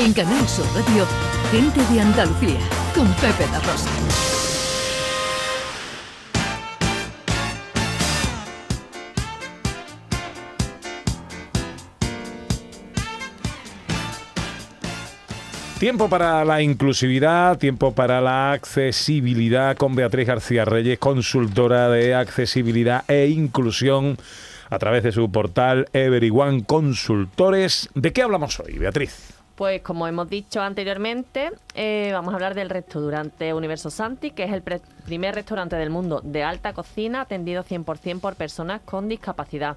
En Canal Sur Radio, Gente de Andalucía, con Pepe La Rosa. Tiempo para la inclusividad, tiempo para la accesibilidad con Beatriz García Reyes, consultora de accesibilidad e inclusión a través de su portal Everyone Consultores. ¿De qué hablamos hoy, Beatriz? Pues como hemos dicho anteriormente, eh, vamos a hablar del restaurante Universo Santi, que es el primer restaurante del mundo de alta cocina atendido 100% por personas con discapacidad.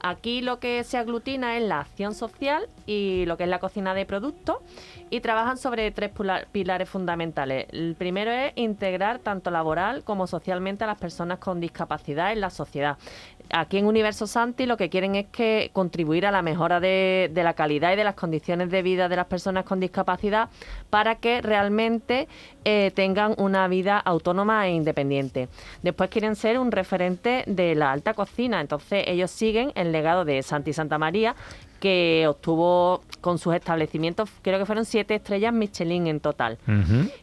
Aquí lo que se aglutina es la acción social y lo que es la cocina de productos y trabajan sobre tres pilares fundamentales. El primero es integrar tanto laboral como socialmente a las personas con discapacidad en la sociedad. Aquí en Universo Santi lo que quieren es que contribuir a la mejora de, de la calidad y de las condiciones de vida de las personas con discapacidad para que realmente eh, tengan una vida autónoma e independiente. Después quieren ser un referente de la alta cocina, entonces ellos siguen el legado de Santi Santa María, que obtuvo con sus establecimientos, creo que fueron siete estrellas Michelin en total.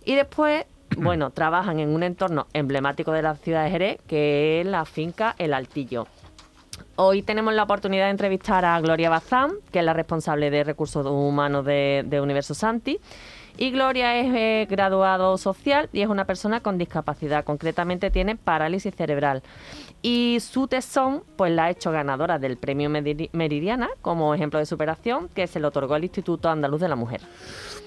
Y después bueno, trabajan en un entorno emblemático de la ciudad de Jerez, que es la finca El Altillo. Hoy tenemos la oportunidad de entrevistar a Gloria Bazán, que es la responsable de recursos humanos de, de Universo Santi. Y Gloria es eh, graduado social y es una persona con discapacidad, concretamente tiene parálisis cerebral. Y su tesón pues la ha hecho ganadora del premio Meridiana como ejemplo de superación que se le otorgó al Instituto Andaluz de la Mujer.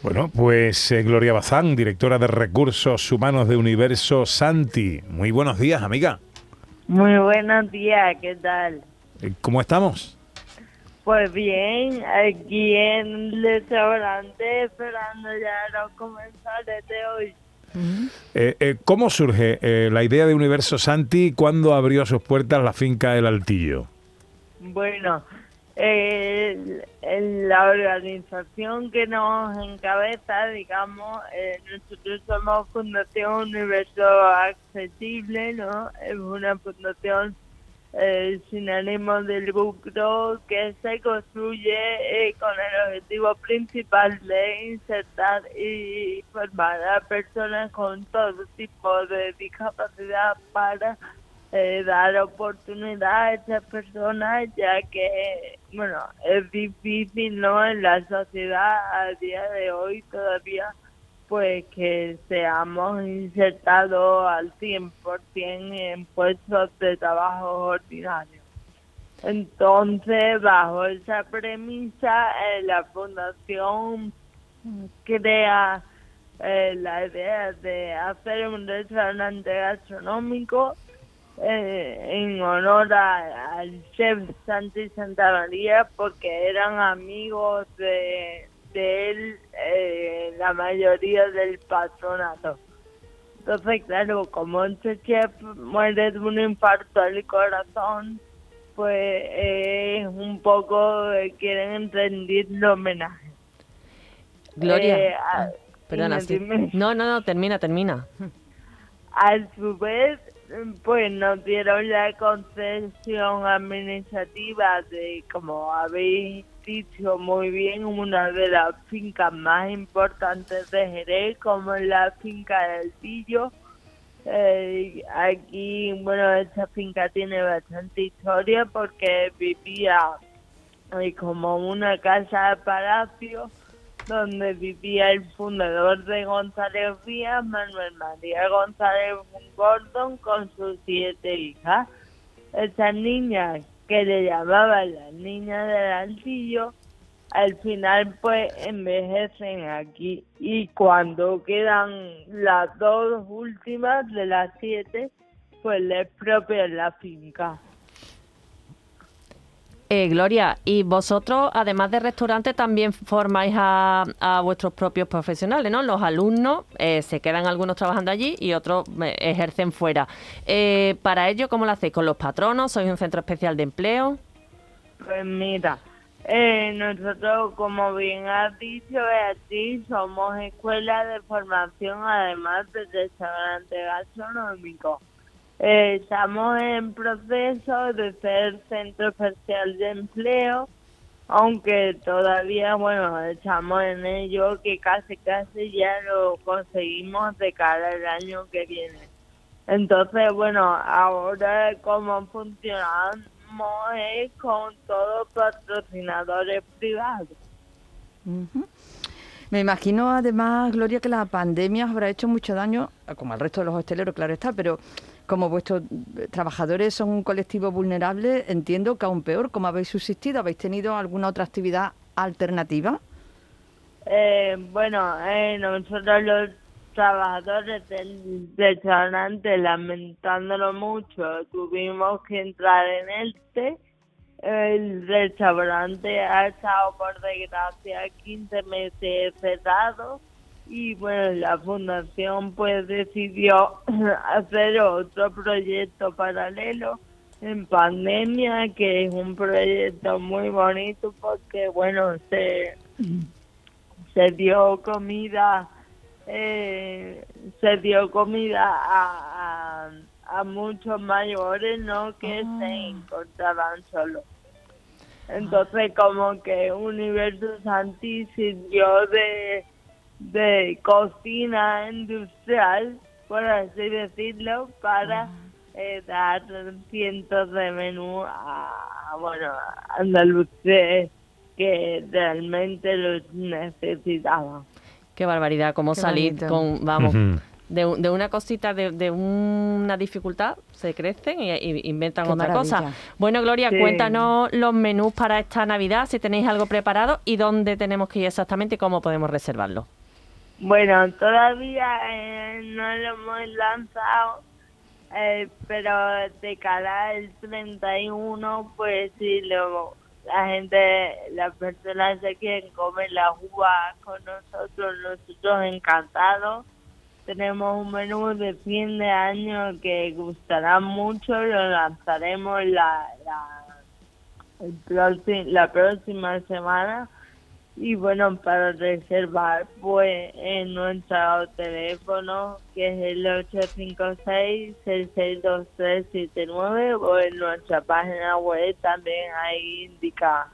Bueno, pues eh, Gloria Bazán, directora de Recursos Humanos de Universo Santi. Muy buenos días, amiga. Muy buenos días, ¿qué tal? Eh, ¿Cómo estamos? Pues bien, aquí en el restaurante esperando ya los comensales de hoy. Eh, eh, ¿Cómo surge eh, la idea de Universo Santi cuando abrió sus puertas la finca del Altillo? Bueno, la organización que nos encabeza, digamos, nosotros somos Fundación Universo Accesible, ¿no? Es una fundación eh, sin ánimo de lucro que se construye eh, con el objetivo principal de insertar y formar a personas con todo tipo de discapacidad para eh, dar oportunidad a esas personas ya que bueno es difícil no en la sociedad a día de hoy todavía pues que seamos insertados al 100% en puestos de trabajo ordinarios. Entonces, bajo esa premisa, eh, la Fundación crea eh, la idea de hacer un restaurante gastronómico eh, en honor al chef Santi Santa María porque eran amigos de, de él eh, la mayoría del patronato. Entonces, claro, como este chef muere de un infarto al corazón, pues es un poco quieren rendir el homenaje. Gloria, eh, ah, perdona, no, no, no, termina, termina. A su vez, pues nos dieron la concesión administrativa de, como habéis dicho muy bien, una de las fincas más importantes de Jerez, como la finca del Tillo. Eh, aquí, bueno, esta finca tiene bastante historia porque vivía eh, como una casa de palacio donde vivía el fundador de González Vías, Manuel María González Gordon, con sus siete hijas. Estas niñas que le llamaban las niñas del altillo, al final pues envejecen aquí y cuando quedan las dos últimas de las siete, pues les propian la finca. Eh, Gloria, y vosotros, además de restaurante, también formáis a, vuestros propios profesionales, ¿no? Los alumnos, eh, se quedan algunos trabajando allí y otros eh, ejercen fuera. para ello, ¿cómo lo hacéis? ¿Con los patronos? ¿Sois un centro especial de empleo? Pues mira, nosotros, como bien has dicho, Beatriz, somos escuela de formación, además de restaurante gastronómico. Estamos en proceso de ser centro especial de empleo aunque todavía, bueno, estamos en ello, que casi, casi ya lo conseguimos de cara al año que viene. Entonces, bueno, ahora como funcionamos es con todos patrocinadores privados. Me imagino además, Gloria, que la pandemia habrá hecho mucho daño, como al resto de los hosteleros, claro está, pero como vuestros trabajadores son un colectivo vulnerable, entiendo que aún peor, ¿cómo habéis subsistido? ¿Habéis tenido alguna otra actividad alternativa? Eh, bueno, eh, nosotros los trabajadores del restaurante, lamentándolo mucho, tuvimos que entrar en este. El restaurante ha estado, por desgracia, 15 meses cerrado y bueno, la fundación pues decidió hacer otro proyecto paralelo en pandemia, que es un proyecto muy bonito porque bueno, se, se dio comida, eh, se dio comida a, a, muchos mayores, ¿no? Que ah. se encontraban solos. Entonces como que Universo Santi sirvió de de cocina industrial, por así decirlo, para eh, dar cientos de menús a, bueno, andaluces que realmente los necesitaban. Qué barbaridad, cómo salir con, vamos, de, una cosita, de, una dificultad, se crecen y, inventan otra cosa. Bueno, Gloria, cuéntanos los menús para esta Navidad, si tenéis algo preparado y dónde tenemos que ir exactamente y cómo podemos reservarlo. Bueno, todavía eh, no lo hemos lanzado, eh, pero de cara al 31, pues sí, luego la gente, las personas se quieren comer la uva con nosotros, nosotros encantados. Tenemos un menú de fin de año que gustará mucho, lo lanzaremos la, la, la próxima semana y bueno, para reservar, pues en nuestro teléfono, que es el 856-662379, o en nuestra página web también ahí indica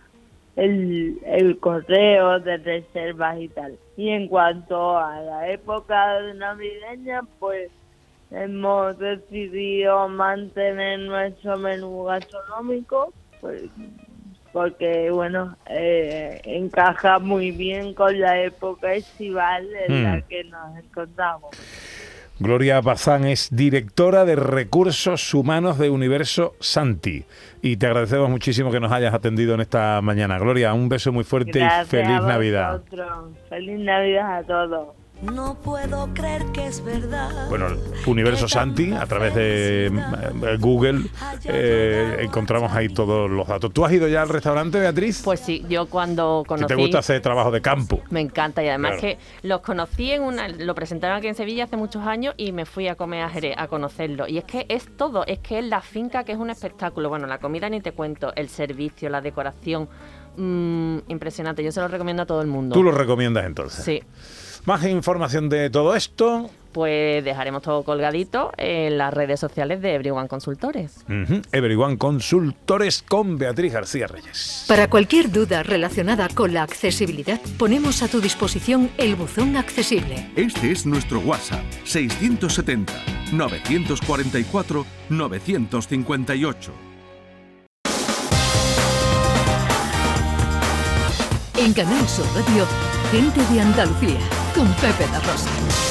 el, el correo de reservas y tal. Y en cuanto a la época navideña, pues hemos decidido mantener nuestro menú gastronómico, pues porque bueno, eh, encaja muy bien con la época estival en la hmm. que nos encontramos. Gloria Bazán es directora de Recursos Humanos de Universo Santi y te agradecemos muchísimo que nos hayas atendido en esta mañana. Gloria, un beso muy fuerte y feliz Navidad. Feliz Navidad a todos. No puedo creer que es verdad. Bueno, Universo Santi, a través de eh, Google, eh, encontramos ahí todos los datos. ¿Tú has ido ya al restaurante, Beatriz? Pues sí, yo cuando conocí... ¿Te gusta hacer trabajo de campo? Me encanta y además que los conocí en una... Lo presentaron aquí en Sevilla hace muchos años y me fui a comer a Jerez a conocerlo. Y es que es todo, es que es la finca que es un espectáculo. Bueno, la comida ni te cuento, el servicio, la decoración, mm, impresionante. Yo se lo recomiendo a todo el mundo. ¿Tú lo recomiendas entonces? Sí. Más información de todo esto. Pues dejaremos todo colgadito en las redes sociales de Everyone Consultores. Everyone Consultores con Beatriz García Reyes. Para cualquier duda relacionada con la accesibilidad, ponemos a tu disposición el buzón accesible. Este es nuestro WhatsApp 670 944 958. En Canal Sur Radio, gente de Andalucía con Pepe La Rosa.